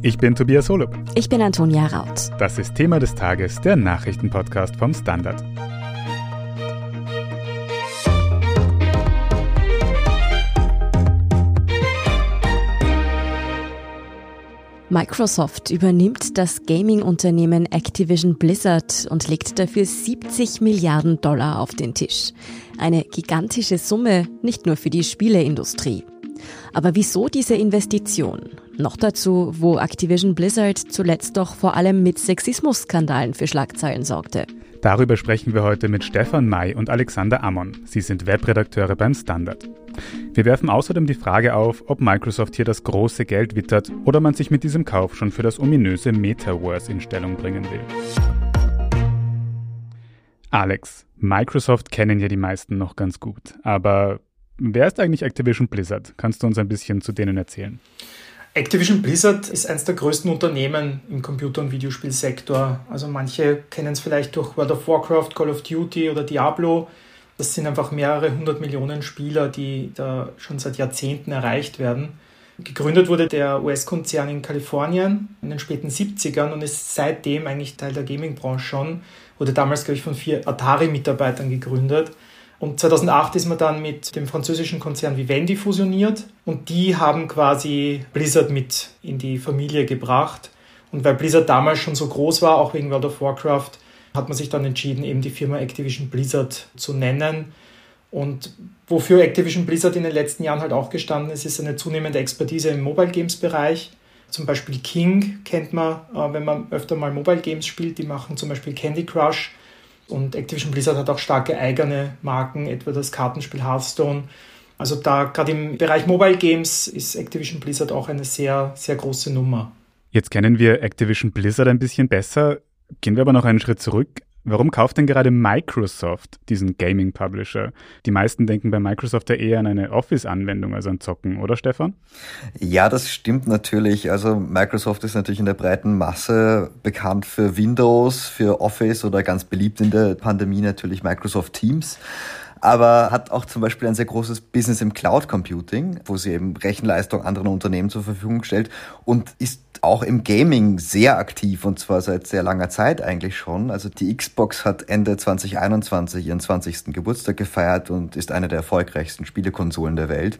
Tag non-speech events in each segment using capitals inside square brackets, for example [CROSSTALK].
Ich bin Tobias Holub. Ich bin Antonia Raut. Das ist Thema des Tages, der Nachrichtenpodcast vom Standard. Microsoft übernimmt das Gaming-Unternehmen Activision Blizzard und legt dafür 70 Milliarden Dollar auf den Tisch. Eine gigantische Summe, nicht nur für die Spieleindustrie. Aber wieso diese Investition? Noch dazu, wo Activision Blizzard zuletzt doch vor allem mit Sexismusskandalen für Schlagzeilen sorgte. Darüber sprechen wir heute mit Stefan May und Alexander Ammon. Sie sind Webredakteure beim Standard. Wir werfen außerdem die Frage auf, ob Microsoft hier das große Geld wittert oder man sich mit diesem Kauf schon für das ominöse Metaverse in Stellung bringen will. Alex, Microsoft kennen ja die meisten noch ganz gut, aber wer ist eigentlich Activision Blizzard? Kannst du uns ein bisschen zu denen erzählen? Activision Blizzard ist eines der größten Unternehmen im Computer- und Videospielsektor. Also manche kennen es vielleicht durch World of Warcraft, Call of Duty oder Diablo. Das sind einfach mehrere hundert Millionen Spieler, die da schon seit Jahrzehnten erreicht werden. Gegründet wurde der US-Konzern in Kalifornien in den späten 70ern und ist seitdem eigentlich Teil der Gaming-Branche schon. Wurde damals, glaube ich, von vier Atari-Mitarbeitern gegründet. Und 2008 ist man dann mit dem französischen Konzern Vivendi fusioniert und die haben quasi Blizzard mit in die Familie gebracht. Und weil Blizzard damals schon so groß war, auch wegen World of Warcraft, hat man sich dann entschieden, eben die Firma Activision Blizzard zu nennen. Und wofür Activision Blizzard in den letzten Jahren halt auch gestanden ist, ist eine zunehmende Expertise im Mobile Games Bereich. Zum Beispiel King kennt man, äh, wenn man öfter mal Mobile Games spielt. Die machen zum Beispiel Candy Crush. Und Activision Blizzard hat auch starke eigene Marken, etwa das Kartenspiel Hearthstone. Also da gerade im Bereich Mobile Games ist Activision Blizzard auch eine sehr, sehr große Nummer. Jetzt kennen wir Activision Blizzard ein bisschen besser. Gehen wir aber noch einen Schritt zurück. Warum kauft denn gerade Microsoft diesen Gaming Publisher? Die meisten denken bei Microsoft ja eher an eine Office-Anwendung als an Zocken, oder Stefan? Ja, das stimmt natürlich. Also Microsoft ist natürlich in der breiten Masse bekannt für Windows, für Office oder ganz beliebt in der Pandemie natürlich Microsoft Teams aber hat auch zum Beispiel ein sehr großes Business im Cloud Computing, wo sie eben Rechenleistung anderen Unternehmen zur Verfügung stellt und ist auch im Gaming sehr aktiv und zwar seit sehr langer Zeit eigentlich schon. Also die Xbox hat Ende 2021 ihren 20. Geburtstag gefeiert und ist eine der erfolgreichsten Spielekonsolen der Welt.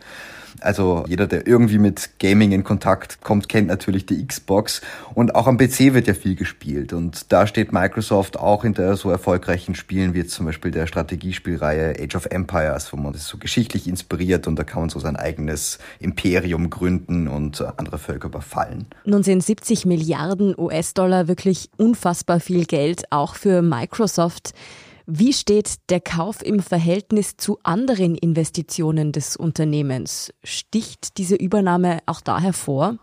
Also jeder, der irgendwie mit Gaming in Kontakt kommt, kennt natürlich die Xbox. Und auch am PC wird ja viel gespielt. Und da steht Microsoft auch hinter so erfolgreichen Spielen wie zum Beispiel der Strategiespielreihe Age of Empires, wo man das so geschichtlich inspiriert und da kann man so sein eigenes Imperium gründen und andere Völker überfallen. Nun sind 70 Milliarden US-Dollar wirklich unfassbar viel Geld, auch für Microsoft. Wie steht der Kauf im Verhältnis zu anderen Investitionen des Unternehmens? Sticht diese Übernahme auch da hervor?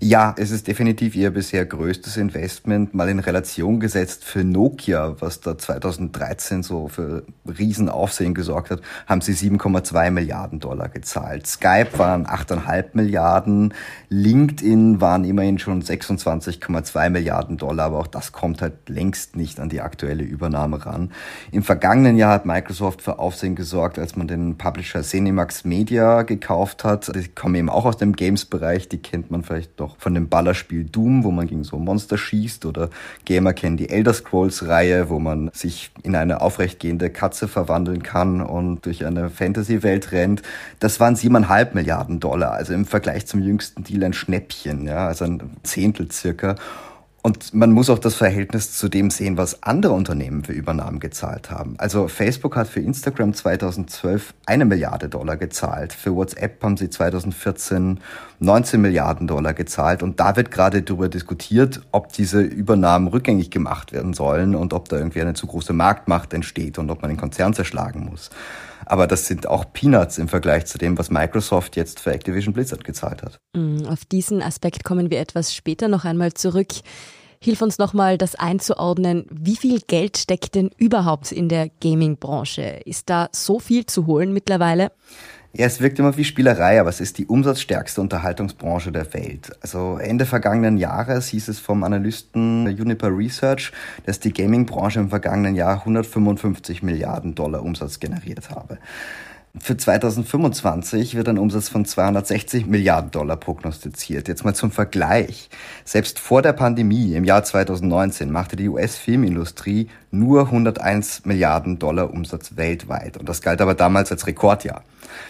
Ja, es ist definitiv ihr bisher größtes Investment, mal in Relation gesetzt für Nokia, was da 2013 so für Riesenaufsehen gesorgt hat, haben sie 7,2 Milliarden Dollar gezahlt. Skype waren 8,5 Milliarden, LinkedIn waren immerhin schon 26,2 Milliarden Dollar, aber auch das kommt halt längst nicht an die aktuelle Übernahme ran. Im vergangenen Jahr hat Microsoft für Aufsehen gesorgt, als man den Publisher Cinemax Media gekauft hat. Die kommen eben auch aus dem Games-Bereich, die kennt man vielleicht vielleicht noch von dem Ballerspiel Doom, wo man gegen so Monster schießt oder Gamer kennen die Elder Scrolls Reihe, wo man sich in eine aufrechtgehende Katze verwandeln kann und durch eine Fantasy-Welt rennt. Das waren siebeneinhalb Milliarden Dollar, also im Vergleich zum jüngsten Deal ein Schnäppchen, ja, also ein Zehntel circa. Und man muss auch das Verhältnis zu dem sehen, was andere Unternehmen für Übernahmen gezahlt haben. Also Facebook hat für Instagram 2012 eine Milliarde Dollar gezahlt. Für WhatsApp haben sie 2014 19 Milliarden Dollar gezahlt. Und da wird gerade darüber diskutiert, ob diese Übernahmen rückgängig gemacht werden sollen und ob da irgendwie eine zu große Marktmacht entsteht und ob man den Konzern zerschlagen muss. Aber das sind auch Peanuts im Vergleich zu dem, was Microsoft jetzt für Activision Blizzard gezahlt hat. Mm, auf diesen Aspekt kommen wir etwas später noch einmal zurück. Hilf uns nochmal, das einzuordnen. Wie viel Geld steckt denn überhaupt in der Gaming-Branche? Ist da so viel zu holen mittlerweile? Ja, es wirkt immer wie Spielerei, aber es ist die umsatzstärkste Unterhaltungsbranche der Welt. Also Ende vergangenen Jahres hieß es vom Analysten Juniper Research, dass die Gaming-Branche im vergangenen Jahr 155 Milliarden Dollar Umsatz generiert habe. Für 2025 wird ein Umsatz von 260 Milliarden Dollar prognostiziert. Jetzt mal zum Vergleich. Selbst vor der Pandemie im Jahr 2019 machte die US-Filmindustrie nur 101 Milliarden Dollar Umsatz weltweit. Und das galt aber damals als Rekordjahr.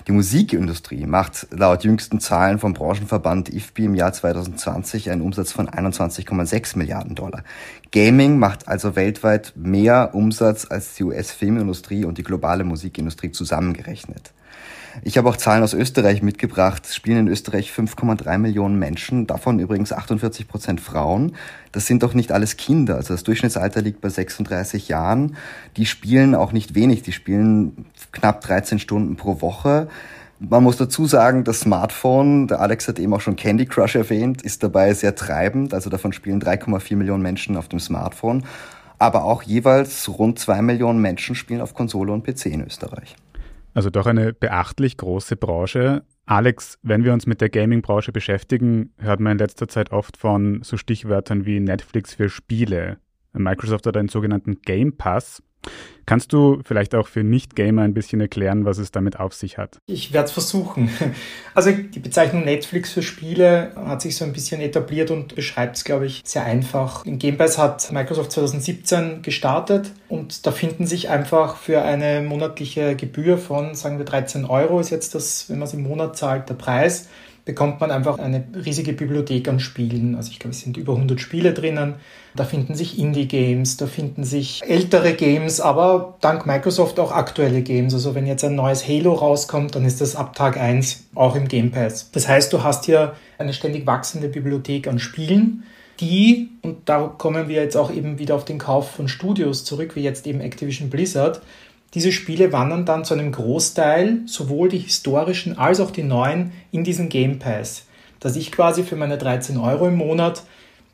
Die Musikindustrie macht laut jüngsten Zahlen vom Branchenverband IFBI im Jahr 2020 einen Umsatz von 21,6 Milliarden Dollar. Gaming macht also weltweit mehr Umsatz als die US-Filmindustrie und die globale Musikindustrie zusammengerechnet. Ich habe auch Zahlen aus Österreich mitgebracht. Es spielen in Österreich 5,3 Millionen Menschen, davon übrigens 48 Prozent Frauen. Das sind doch nicht alles Kinder. Also das Durchschnittsalter liegt bei 36 Jahren. Die spielen auch nicht wenig. Die spielen knapp 13 Stunden pro Woche. Man muss dazu sagen, das Smartphone, der Alex hat eben auch schon Candy Crush erwähnt, ist dabei sehr treibend. Also davon spielen 3,4 Millionen Menschen auf dem Smartphone. Aber auch jeweils rund zwei Millionen Menschen spielen auf Konsole und PC in Österreich. Also doch eine beachtlich große Branche. Alex, wenn wir uns mit der Gaming-Branche beschäftigen, hört man in letzter Zeit oft von so Stichwörtern wie Netflix für Spiele. Microsoft hat einen sogenannten Game Pass. Kannst du vielleicht auch für Nicht-Gamer ein bisschen erklären, was es damit auf sich hat? Ich werde es versuchen. [LAUGHS] Also die Bezeichnung Netflix für Spiele hat sich so ein bisschen etabliert und beschreibt es, glaube ich, sehr einfach. Den Game Pass hat Microsoft 2017 gestartet und da finden sich einfach für eine monatliche Gebühr von, sagen wir, 13 Euro ist jetzt das, wenn man es im Monat zahlt, der Preis bekommt man einfach eine riesige Bibliothek an Spielen. Also ich glaube, es sind über 100 Spiele drinnen. Da finden sich Indie-Games, da finden sich ältere Games, aber dank Microsoft auch aktuelle Games. Also wenn jetzt ein neues Halo rauskommt, dann ist das ab Tag 1 auch im Game Pass. Das heißt, du hast hier eine ständig wachsende Bibliothek an Spielen, die, und da kommen wir jetzt auch eben wieder auf den Kauf von Studios zurück, wie jetzt eben Activision Blizzard, diese Spiele wandern dann zu einem Großteil, sowohl die historischen als auch die neuen, in diesen Game Pass. Dass ich quasi für meine 13 Euro im Monat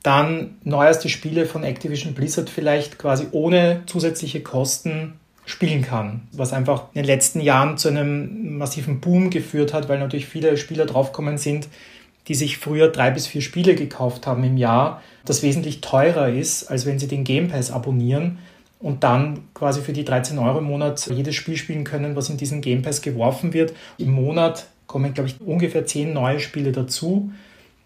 dann neueste Spiele von Activision Blizzard vielleicht quasi ohne zusätzliche Kosten spielen kann. Was einfach in den letzten Jahren zu einem massiven Boom geführt hat, weil natürlich viele Spieler draufgekommen sind, die sich früher drei bis vier Spiele gekauft haben im Jahr, das wesentlich teurer ist, als wenn sie den Game Pass abonnieren und dann quasi für die 13 Euro im Monat jedes Spiel spielen können, was in diesen Game Pass geworfen wird. Im Monat kommen, glaube ich, ungefähr 10 neue Spiele dazu.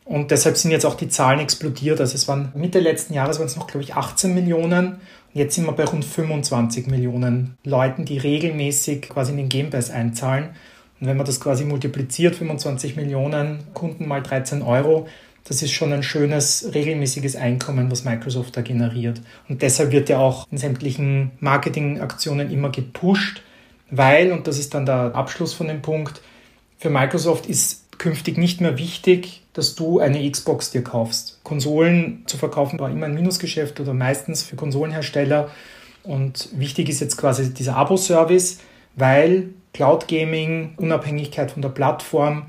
Und deshalb sind jetzt auch die Zahlen explodiert. Also es waren Mitte letzten Jahres waren es noch, glaube ich, 18 Millionen. Und jetzt sind wir bei rund 25 Millionen Leuten, die regelmäßig quasi in den Game Pass einzahlen. Und wenn man das quasi multipliziert, 25 Millionen Kunden mal 13 Euro, das ist schon ein schönes, regelmäßiges Einkommen, was Microsoft da generiert. Und deshalb wird ja auch in sämtlichen Marketingaktionen immer gepusht, weil, und das ist dann der Abschluss von dem Punkt, für Microsoft ist künftig nicht mehr wichtig, dass du eine Xbox dir kaufst. Konsolen zu verkaufen war immer ein Minusgeschäft oder meistens für Konsolenhersteller. Und wichtig ist jetzt quasi dieser Abo-Service, weil Cloud Gaming, Unabhängigkeit von der Plattform,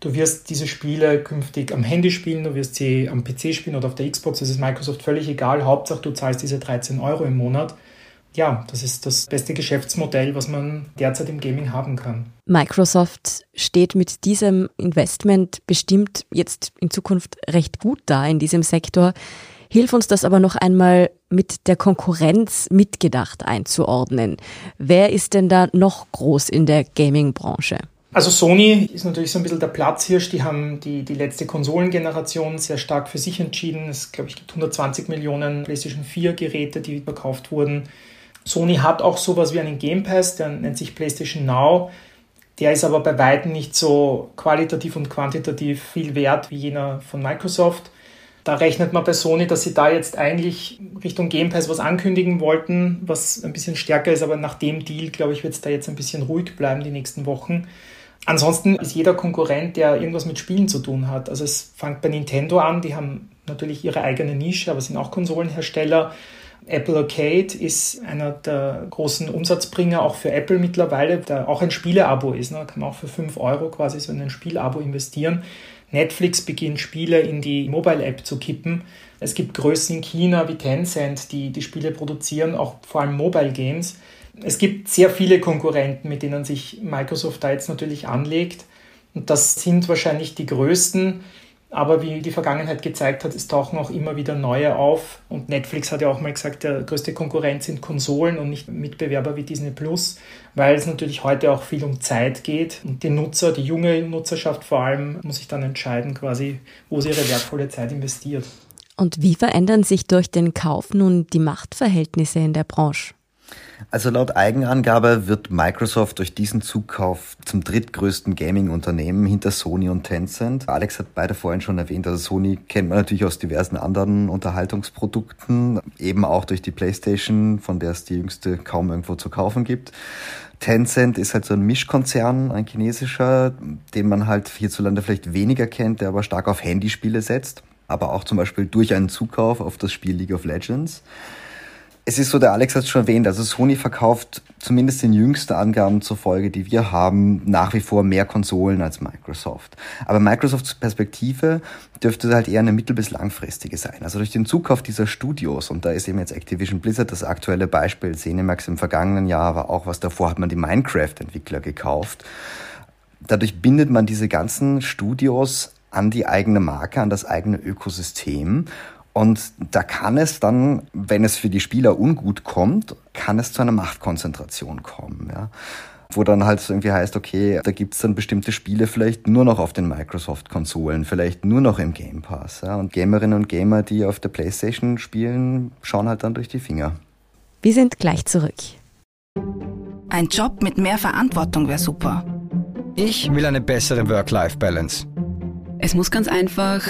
Du wirst diese Spiele künftig am Handy spielen, du wirst sie am PC spielen oder auf der Xbox. Das ist Microsoft völlig egal. Hauptsache, du zahlst diese 13 Euro im Monat. Ja, das ist das beste Geschäftsmodell, was man derzeit im Gaming haben kann. Microsoft steht mit diesem Investment bestimmt jetzt in Zukunft recht gut da in diesem Sektor. Hilf uns das aber noch einmal mit der Konkurrenz mitgedacht einzuordnen. Wer ist denn da noch groß in der Gaming-Branche? Also Sony ist natürlich so ein bisschen der Platzhirsch. Die haben die, die letzte Konsolengeneration sehr stark für sich entschieden. Es glaube ich gibt 120 Millionen PlayStation 4 Geräte, die verkauft wurden. Sony hat auch sowas wie einen Game Pass, der nennt sich PlayStation Now. Der ist aber bei weitem nicht so qualitativ und quantitativ viel wert wie jener von Microsoft. Da rechnet man bei Sony, dass sie da jetzt eigentlich Richtung Game Pass was ankündigen wollten, was ein bisschen stärker ist, aber nach dem Deal, glaube ich, wird es da jetzt ein bisschen ruhig bleiben die nächsten Wochen. Ansonsten ist jeder Konkurrent, der irgendwas mit Spielen zu tun hat. Also es fängt bei Nintendo an, die haben natürlich ihre eigene Nische, aber sind auch Konsolenhersteller. Apple Arcade ist einer der großen Umsatzbringer auch für Apple mittlerweile, der auch ein Spieleabo ist. Ne? Kann man auch für 5 Euro quasi so in ein Spielabo investieren. Netflix beginnt Spiele in die Mobile-App zu kippen. Es gibt Größen in China wie Tencent, die die Spiele produzieren, auch vor allem Mobile Games es gibt sehr viele Konkurrenten, mit denen sich Microsoft da jetzt natürlich anlegt. Und das sind wahrscheinlich die größten. Aber wie die Vergangenheit gezeigt hat, es tauchen auch immer wieder neue auf. Und Netflix hat ja auch mal gesagt, der größte Konkurrent sind Konsolen und nicht Mitbewerber wie Disney Plus, weil es natürlich heute auch viel um Zeit geht. Und die Nutzer, die junge Nutzerschaft vor allem, muss sich dann entscheiden, quasi, wo sie ihre wertvolle Zeit investiert. Und wie verändern sich durch den Kauf nun die Machtverhältnisse in der Branche? Also laut Eigenangabe wird Microsoft durch diesen Zukauf zum drittgrößten Gaming-Unternehmen hinter Sony und Tencent. Alex hat beide vorhin schon erwähnt, also Sony kennt man natürlich aus diversen anderen Unterhaltungsprodukten, eben auch durch die PlayStation, von der es die jüngste kaum irgendwo zu kaufen gibt. Tencent ist halt so ein Mischkonzern, ein chinesischer, den man halt hierzulande vielleicht weniger kennt, der aber stark auf Handyspiele setzt, aber auch zum Beispiel durch einen Zukauf auf das Spiel League of Legends. Es ist so, der Alex hat es schon erwähnt, also Sony verkauft zumindest den jüngsten Angaben zufolge, die wir haben, nach wie vor mehr Konsolen als Microsoft. Aber Microsofts Perspektive dürfte halt eher eine mittel- bis langfristige sein. Also durch den Zukauf dieser Studios, und da ist eben jetzt Activision Blizzard das aktuelle Beispiel, Cinemax im vergangenen Jahr, aber auch was davor hat man die Minecraft-Entwickler gekauft. Dadurch bindet man diese ganzen Studios an die eigene Marke, an das eigene Ökosystem und da kann es dann, wenn es für die Spieler ungut kommt, kann es zu einer Machtkonzentration kommen. Ja? Wo dann halt irgendwie heißt, okay, da gibt's dann bestimmte Spiele vielleicht nur noch auf den Microsoft-Konsolen, vielleicht nur noch im Game Pass. Ja? Und Gamerinnen und Gamer, die auf der PlayStation spielen, schauen halt dann durch die Finger. Wir sind gleich zurück. Ein Job mit mehr Verantwortung wäre super. Ich will eine bessere Work-Life-Balance. Es muss ganz einfach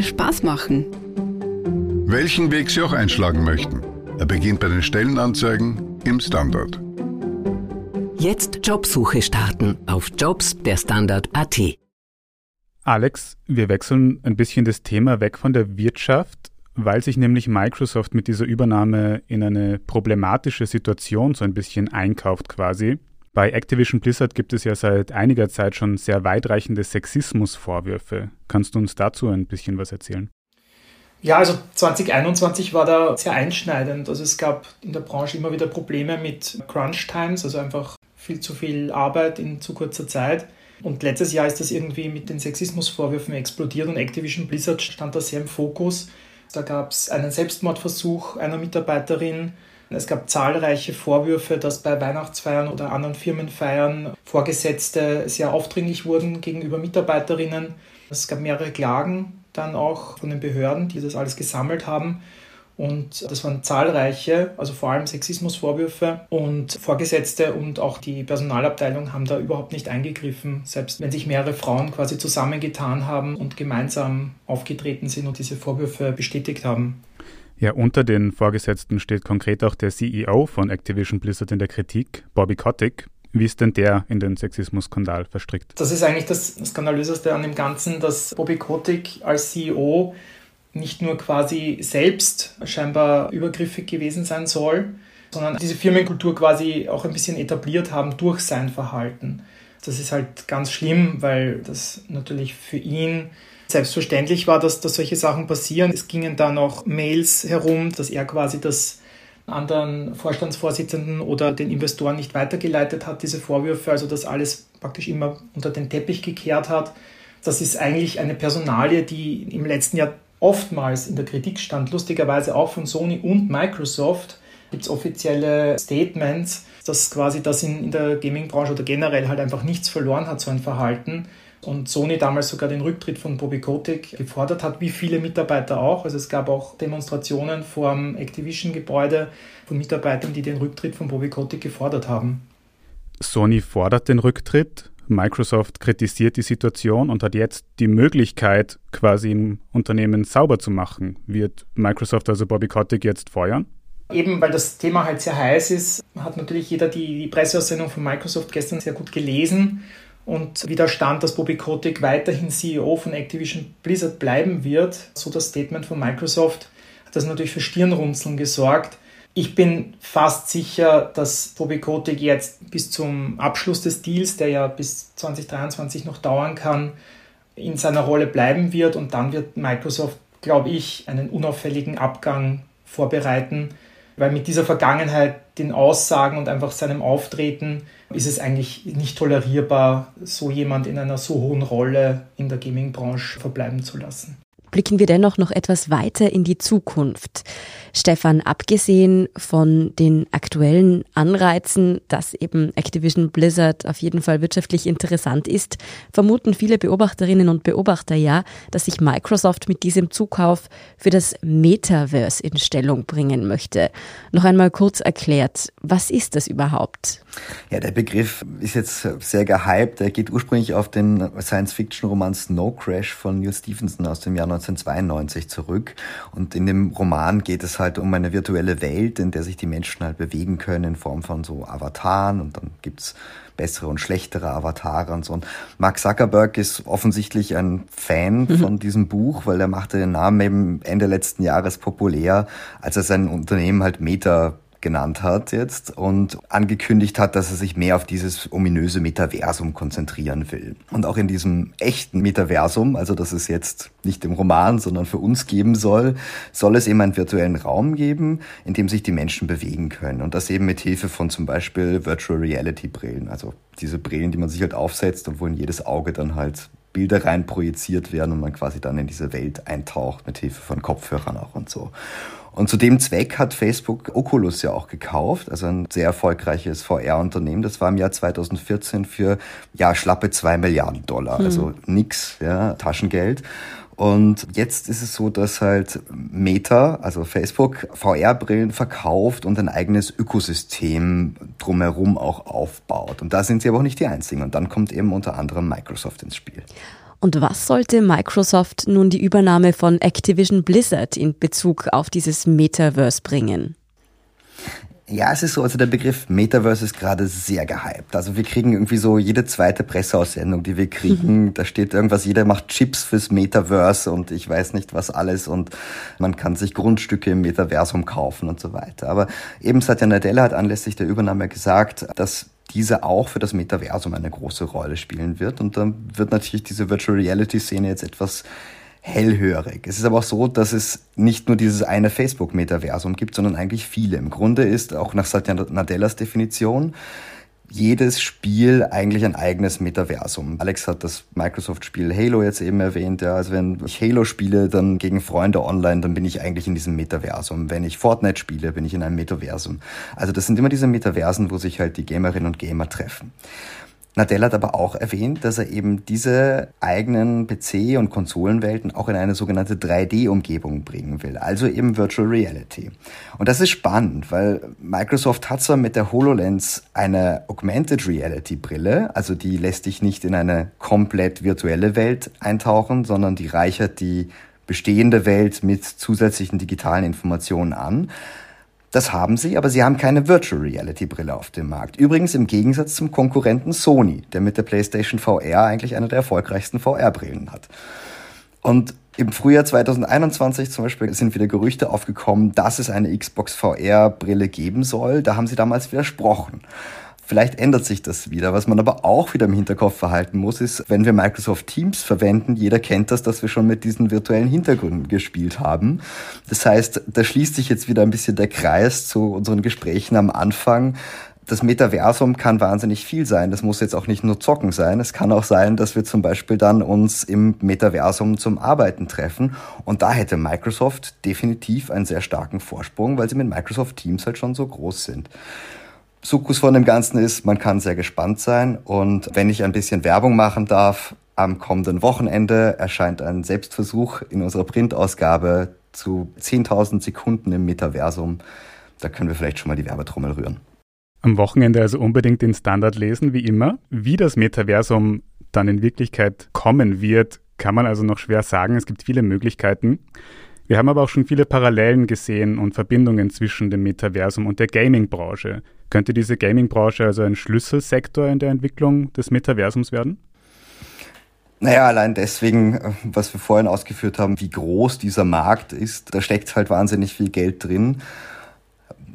Spaß machen welchen Weg Sie auch einschlagen möchten. Er beginnt bei den Stellenanzeigen im Standard. Jetzt Jobsuche starten auf Jobs der Standard.at. Alex, wir wechseln ein bisschen das Thema weg von der Wirtschaft, weil sich nämlich Microsoft mit dieser Übernahme in eine problematische Situation so ein bisschen einkauft quasi. Bei Activision Blizzard gibt es ja seit einiger Zeit schon sehr weitreichende Sexismusvorwürfe. Kannst du uns dazu ein bisschen was erzählen? Ja, also 2021 war da sehr einschneidend. Also es gab in der Branche immer wieder Probleme mit Crunch Times, also einfach viel zu viel Arbeit in zu kurzer Zeit. Und letztes Jahr ist das irgendwie mit den Sexismusvorwürfen explodiert und Activision Blizzard stand da sehr im Fokus. Da gab es einen Selbstmordversuch einer Mitarbeiterin. Es gab zahlreiche Vorwürfe, dass bei Weihnachtsfeiern oder anderen Firmenfeiern Vorgesetzte sehr aufdringlich wurden gegenüber Mitarbeiterinnen. Es gab mehrere Klagen dann auch von den Behörden, die das alles gesammelt haben. Und das waren zahlreiche, also vor allem Sexismusvorwürfe und Vorgesetzte und auch die Personalabteilung haben da überhaupt nicht eingegriffen, selbst wenn sich mehrere Frauen quasi zusammengetan haben und gemeinsam aufgetreten sind und diese Vorwürfe bestätigt haben. Ja, unter den Vorgesetzten steht konkret auch der CEO von Activision Blizzard in der Kritik, Bobby Kotick. Wie ist denn der in den Sexismus-Skandal verstrickt? Das ist eigentlich das Skandalöseste an dem Ganzen, dass Bobby Kotick als CEO nicht nur quasi selbst scheinbar übergriffig gewesen sein soll, sondern diese Firmenkultur quasi auch ein bisschen etabliert haben durch sein Verhalten. Das ist halt ganz schlimm, weil das natürlich für ihn selbstverständlich war, dass, dass solche Sachen passieren. Es gingen dann auch Mails herum, dass er quasi das anderen Vorstandsvorsitzenden oder den Investoren nicht weitergeleitet hat, diese Vorwürfe, also das alles praktisch immer unter den Teppich gekehrt hat. Das ist eigentlich eine Personalie, die im letzten Jahr oftmals in der Kritik stand, lustigerweise auch von Sony und Microsoft. Gibt es offizielle Statements, dass quasi das in, in der Gaming-Branche oder generell halt einfach nichts verloren hat, so ein Verhalten und Sony damals sogar den Rücktritt von Bobby Kotick gefordert hat, wie viele Mitarbeiter auch. Also es gab auch Demonstrationen vor dem Activision-Gebäude von Mitarbeitern, die den Rücktritt von Bobby Kotick gefordert haben. Sony fordert den Rücktritt. Microsoft kritisiert die Situation und hat jetzt die Möglichkeit, quasi im Unternehmen sauber zu machen. Wird Microsoft also Bobby Kotick jetzt feuern? Eben weil das Thema halt sehr heiß ist, hat natürlich jeder die, die Presseaussendung von Microsoft gestern sehr gut gelesen und wie da stand, dass Bobby Kotick weiterhin CEO von Activision Blizzard bleiben wird, so das Statement von Microsoft, hat das natürlich für Stirnrunzeln gesorgt. Ich bin fast sicher, dass Bobby Kotick jetzt bis zum Abschluss des Deals, der ja bis 2023 noch dauern kann, in seiner Rolle bleiben wird und dann wird Microsoft, glaube ich, einen unauffälligen Abgang vorbereiten, weil mit dieser Vergangenheit, den Aussagen und einfach seinem Auftreten ist es eigentlich nicht tolerierbar, so jemand in einer so hohen Rolle in der Gaming-Branche verbleiben zu lassen. Blicken wir dennoch noch etwas weiter in die Zukunft. Stefan, abgesehen von den aktuellen Anreizen, dass eben Activision Blizzard auf jeden Fall wirtschaftlich interessant ist, vermuten viele Beobachterinnen und Beobachter ja, dass sich Microsoft mit diesem Zukauf für das Metaverse in Stellung bringen möchte. Noch einmal kurz erklärt, was ist das überhaupt? Ja, der Begriff ist jetzt sehr gehypt. Er geht ursprünglich auf den Science-Fiction-Roman Snow Crash von Neil Stephenson aus dem Jahr 1992 zurück. Und in dem Roman geht es halt um eine virtuelle Welt, in der sich die Menschen halt bewegen können in Form von so Avataren und dann gibt's bessere und schlechtere Avatare und so. Und Mark Zuckerberg ist offensichtlich ein Fan mhm. von diesem Buch, weil er machte den Namen eben Ende letzten Jahres populär, als er sein Unternehmen halt Meta genannt hat jetzt und angekündigt hat, dass er sich mehr auf dieses ominöse Metaversum konzentrieren will. Und auch in diesem echten Metaversum, also das es jetzt nicht im Roman, sondern für uns geben soll, soll es eben einen virtuellen Raum geben, in dem sich die Menschen bewegen können. Und das eben mit Hilfe von zum Beispiel Virtual Reality Brillen, also diese Brillen, die man sich halt aufsetzt und wo in jedes Auge dann halt Bilder rein projiziert werden und man quasi dann in diese Welt eintaucht mit Hilfe von Kopfhörern auch und so. Und zu dem Zweck hat Facebook Oculus ja auch gekauft, also ein sehr erfolgreiches VR-Unternehmen. Das war im Jahr 2014 für ja schlappe zwei Milliarden Dollar, mhm. also nix, ja, Taschengeld. Und jetzt ist es so, dass halt Meta, also Facebook, VR-Brillen verkauft und ein eigenes Ökosystem drumherum auch aufbaut. Und da sind sie aber auch nicht die einzigen. Und dann kommt eben unter anderem Microsoft ins Spiel. Und was sollte Microsoft nun die Übernahme von Activision Blizzard in Bezug auf dieses Metaverse bringen? Ja, es ist so, also der Begriff Metaverse ist gerade sehr gehypt. Also wir kriegen irgendwie so jede zweite Presseaussendung, die wir kriegen, mhm. da steht irgendwas, jeder macht Chips fürs Metaverse und ich weiß nicht was alles und man kann sich Grundstücke im Metaversum kaufen und so weiter. Aber eben Satya Nadella hat anlässlich der Übernahme gesagt, dass diese auch für das Metaversum eine große Rolle spielen wird. Und dann wird natürlich diese Virtual Reality Szene jetzt etwas hellhörig. Es ist aber auch so, dass es nicht nur dieses eine Facebook-Metaversum gibt, sondern eigentlich viele. Im Grunde ist auch nach Satya Nadellas Definition jedes Spiel eigentlich ein eigenes Metaversum. Alex hat das Microsoft-Spiel Halo jetzt eben erwähnt. Ja, also wenn ich Halo spiele, dann gegen Freunde online, dann bin ich eigentlich in diesem Metaversum. Wenn ich Fortnite spiele, bin ich in einem Metaversum. Also das sind immer diese Metaversen, wo sich halt die Gamerinnen und Gamer treffen. Nadell hat aber auch erwähnt, dass er eben diese eigenen PC- und Konsolenwelten auch in eine sogenannte 3D-Umgebung bringen will, also eben Virtual Reality. Und das ist spannend, weil Microsoft hat zwar mit der HoloLens eine Augmented Reality Brille, also die lässt dich nicht in eine komplett virtuelle Welt eintauchen, sondern die reichert die bestehende Welt mit zusätzlichen digitalen Informationen an. Das haben sie, aber sie haben keine Virtual Reality Brille auf dem Markt. Übrigens im Gegensatz zum Konkurrenten Sony, der mit der PlayStation VR eigentlich eine der erfolgreichsten VR-Brillen hat. Und im Frühjahr 2021 zum Beispiel sind wieder Gerüchte aufgekommen, dass es eine Xbox VR-Brille geben soll. Da haben sie damals widersprochen. Vielleicht ändert sich das wieder. Was man aber auch wieder im Hinterkopf verhalten muss, ist, wenn wir Microsoft Teams verwenden, jeder kennt das, dass wir schon mit diesen virtuellen Hintergründen gespielt haben. Das heißt, da schließt sich jetzt wieder ein bisschen der Kreis zu unseren Gesprächen am Anfang das Metaversum kann wahnsinnig viel sein. Das muss jetzt auch nicht nur Zocken sein. Es kann auch sein, dass wir zum Beispiel dann uns im Metaversum zum Arbeiten treffen. Und da hätte Microsoft definitiv einen sehr starken Vorsprung, weil sie mit Microsoft Teams halt schon so groß sind. Sukkus von dem Ganzen ist, man kann sehr gespannt sein. Und wenn ich ein bisschen Werbung machen darf, am kommenden Wochenende erscheint ein Selbstversuch in unserer Printausgabe zu 10.000 Sekunden im Metaversum. Da können wir vielleicht schon mal die Werbetrommel rühren. Am Wochenende also unbedingt den Standard lesen, wie immer. Wie das Metaversum dann in Wirklichkeit kommen wird, kann man also noch schwer sagen. Es gibt viele Möglichkeiten. Wir haben aber auch schon viele Parallelen gesehen und Verbindungen zwischen dem Metaversum und der Gaming-Branche. Könnte diese Gaming-Branche also ein Schlüsselsektor in der Entwicklung des Metaversums werden? Naja, allein deswegen, äh, was wir vorhin ausgeführt haben, wie groß dieser Markt ist, da steckt halt wahnsinnig viel Geld drin.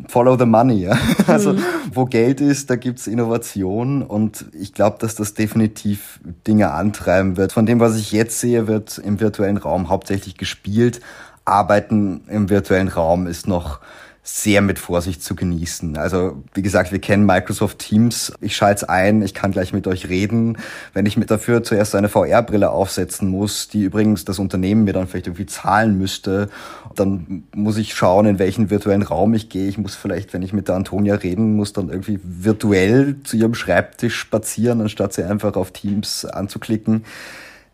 Follow the money, ja. [LAUGHS] Also, mhm. wo Geld ist, da gibt's Innovation und ich glaube, dass das definitiv Dinge antreiben wird. Von dem, was ich jetzt sehe, wird im virtuellen Raum hauptsächlich gespielt. Arbeiten im virtuellen Raum ist noch sehr mit Vorsicht zu genießen. Also wie gesagt, wir kennen Microsoft Teams. Ich schalte es ein, ich kann gleich mit euch reden. Wenn ich mir dafür zuerst eine VR-Brille aufsetzen muss, die übrigens das Unternehmen mir dann vielleicht irgendwie zahlen müsste, dann muss ich schauen, in welchen virtuellen Raum ich gehe. Ich muss vielleicht, wenn ich mit der Antonia reden muss, dann irgendwie virtuell zu ihrem Schreibtisch spazieren, anstatt sie einfach auf Teams anzuklicken.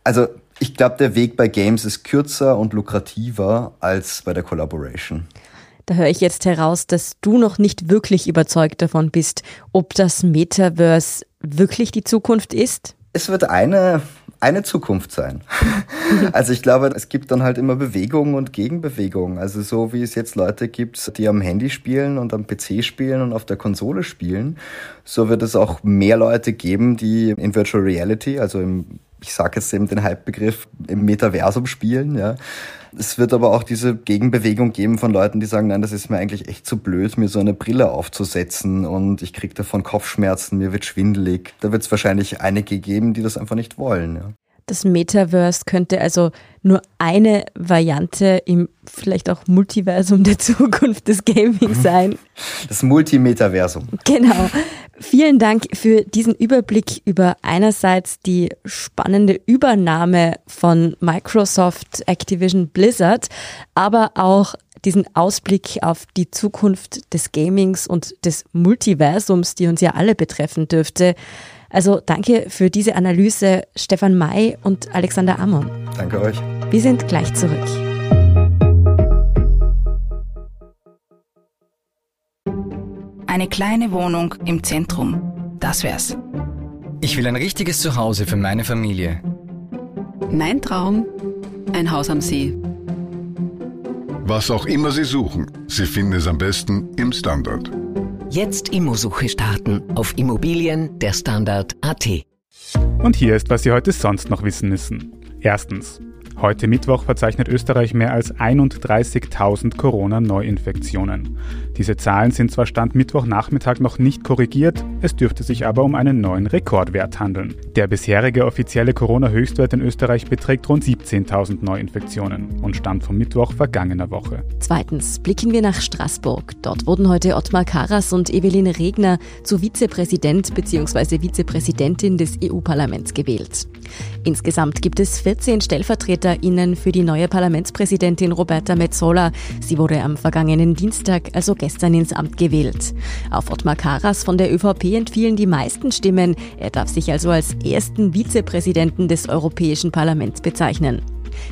Also ich glaube, der Weg bei Games ist kürzer und lukrativer als bei der Collaboration. Da höre ich jetzt heraus, dass du noch nicht wirklich überzeugt davon bist, ob das Metaverse wirklich die Zukunft ist. Es wird eine, eine Zukunft sein. [LAUGHS] Also ich glaube, es gibt dann halt immer Bewegungen und Gegenbewegungen. Also so wie es jetzt Leute gibt, die am Handy spielen und am PC spielen und auf der Konsole spielen, so wird es auch mehr Leute geben, die in Virtual Reality, also im ich sage jetzt eben den Hype-Begriff, im Metaversum spielen. Ja. Es wird aber auch diese Gegenbewegung geben von Leuten, die sagen, nein, das ist mir eigentlich echt zu blöd, mir so eine Brille aufzusetzen und ich kriege davon Kopfschmerzen, mir wird schwindelig. Da wird es wahrscheinlich einige geben, die das einfach nicht wollen. Ja. Das Metaverse könnte also nur eine Variante im vielleicht auch Multiversum der [LAUGHS] Zukunft des Gaming sein. Das Multimetaversum. Genau. Vielen Dank für diesen Überblick über einerseits die spannende Übernahme von Microsoft Activision Blizzard, aber auch diesen Ausblick auf die Zukunft des Gamings und des Multiversums, die uns ja alle betreffen dürfte. Also danke für diese Analyse, Stefan May und Alexander Ammon. Danke euch. Wir sind gleich zurück. Eine kleine Wohnung im Zentrum. Das wär's. Ich will ein richtiges Zuhause für meine Familie. Mein Traum, ein Haus am See. Was auch immer Sie suchen, Sie finden es am besten im Standard. Jetzt Immosuche starten auf Immobilien der Standard.at. Und hier ist, was Sie heute sonst noch wissen müssen. Erstens. Heute Mittwoch verzeichnet Österreich mehr als 31.000 Corona-Neuinfektionen. Diese Zahlen sind zwar Stand Mittwochnachmittag noch nicht korrigiert, es dürfte sich aber um einen neuen Rekordwert handeln. Der bisherige offizielle Corona-Höchstwert in Österreich beträgt rund 17.000 Neuinfektionen und stammt vom Mittwoch vergangener Woche. Zweitens blicken wir nach Straßburg. Dort wurden heute Ottmar Karas und Evelyn Regner zu Vizepräsident bzw. Vizepräsidentin des EU-Parlaments gewählt. Insgesamt gibt es 14 StellvertreterInnen für die neue Parlamentspräsidentin Roberta Metzola. Sie wurde am vergangenen Dienstag, also gestern, ins Amt gewählt. Auf Ottmar Karas von der ÖVP entfielen die meisten Stimmen. Er darf sich also als ersten Vizepräsidenten des Europäischen Parlaments bezeichnen.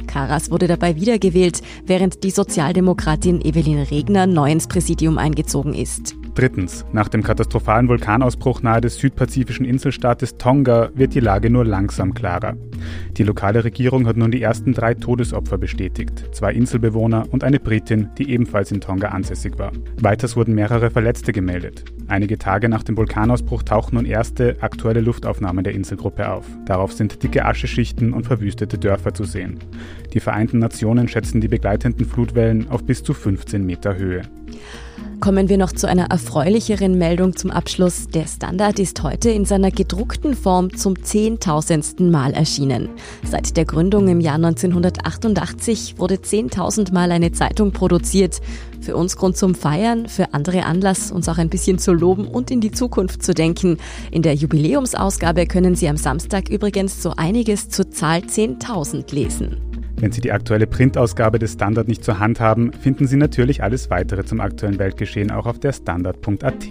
Karas wurde dabei wiedergewählt, während die Sozialdemokratin Evelyn Regner neu ins Präsidium eingezogen ist. Drittens. Nach dem katastrophalen Vulkanausbruch nahe des südpazifischen Inselstaates Tonga wird die Lage nur langsam klarer. Die lokale Regierung hat nun die ersten drei Todesopfer bestätigt. Zwei Inselbewohner und eine Britin, die ebenfalls in Tonga ansässig war. Weiters wurden mehrere Verletzte gemeldet. Einige Tage nach dem Vulkanausbruch tauchen nun erste aktuelle Luftaufnahmen der Inselgruppe auf. Darauf sind dicke Ascheschichten und verwüstete Dörfer zu sehen. Die Vereinten Nationen schätzen die begleitenden Flutwellen auf bis zu 15 Meter Höhe. Kommen wir noch zu einer erfreulicheren Meldung zum Abschluss. Der Standard ist heute in seiner gedruckten Form zum zehntausendsten Mal erschienen. Seit der Gründung im Jahr 1988 wurde 10.000 Mal eine Zeitung produziert. Für uns Grund zum Feiern, für andere Anlass, uns auch ein bisschen zu loben und in die Zukunft zu denken. In der Jubiläumsausgabe können Sie am Samstag übrigens so einiges zur Zahl 10.000 lesen. Wenn Sie die aktuelle Printausgabe des Standard nicht zur Hand haben, finden Sie natürlich alles weitere zum aktuellen Weltgeschehen auch auf der Standard.at.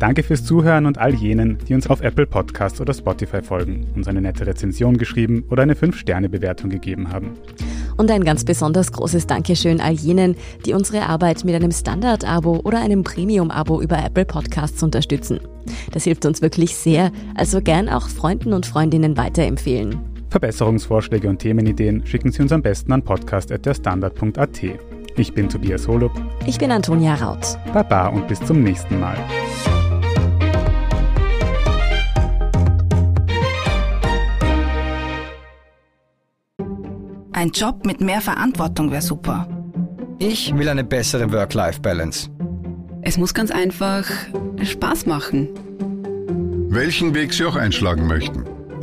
Danke fürs Zuhören und all jenen, die uns auf Apple Podcasts oder Spotify folgen, uns eine nette Rezension geschrieben oder eine 5-Sterne-Bewertung gegeben haben. Und ein ganz besonders großes Dankeschön all jenen, die unsere Arbeit mit einem Standard-Abo oder einem Premium-Abo über Apple Podcasts unterstützen. Das hilft uns wirklich sehr, also gern auch Freunden und Freundinnen weiterempfehlen. Verbesserungsvorschläge und Themenideen schicken Sie uns am besten an podcast.derstandard.at. Ich bin Tobias Holub. Ich bin Antonia Raut. Baba und bis zum nächsten Mal. Ein Job mit mehr Verantwortung wäre super. Ich will eine bessere Work-Life-Balance. Es muss ganz einfach Spaß machen. Welchen Weg Sie auch einschlagen möchten.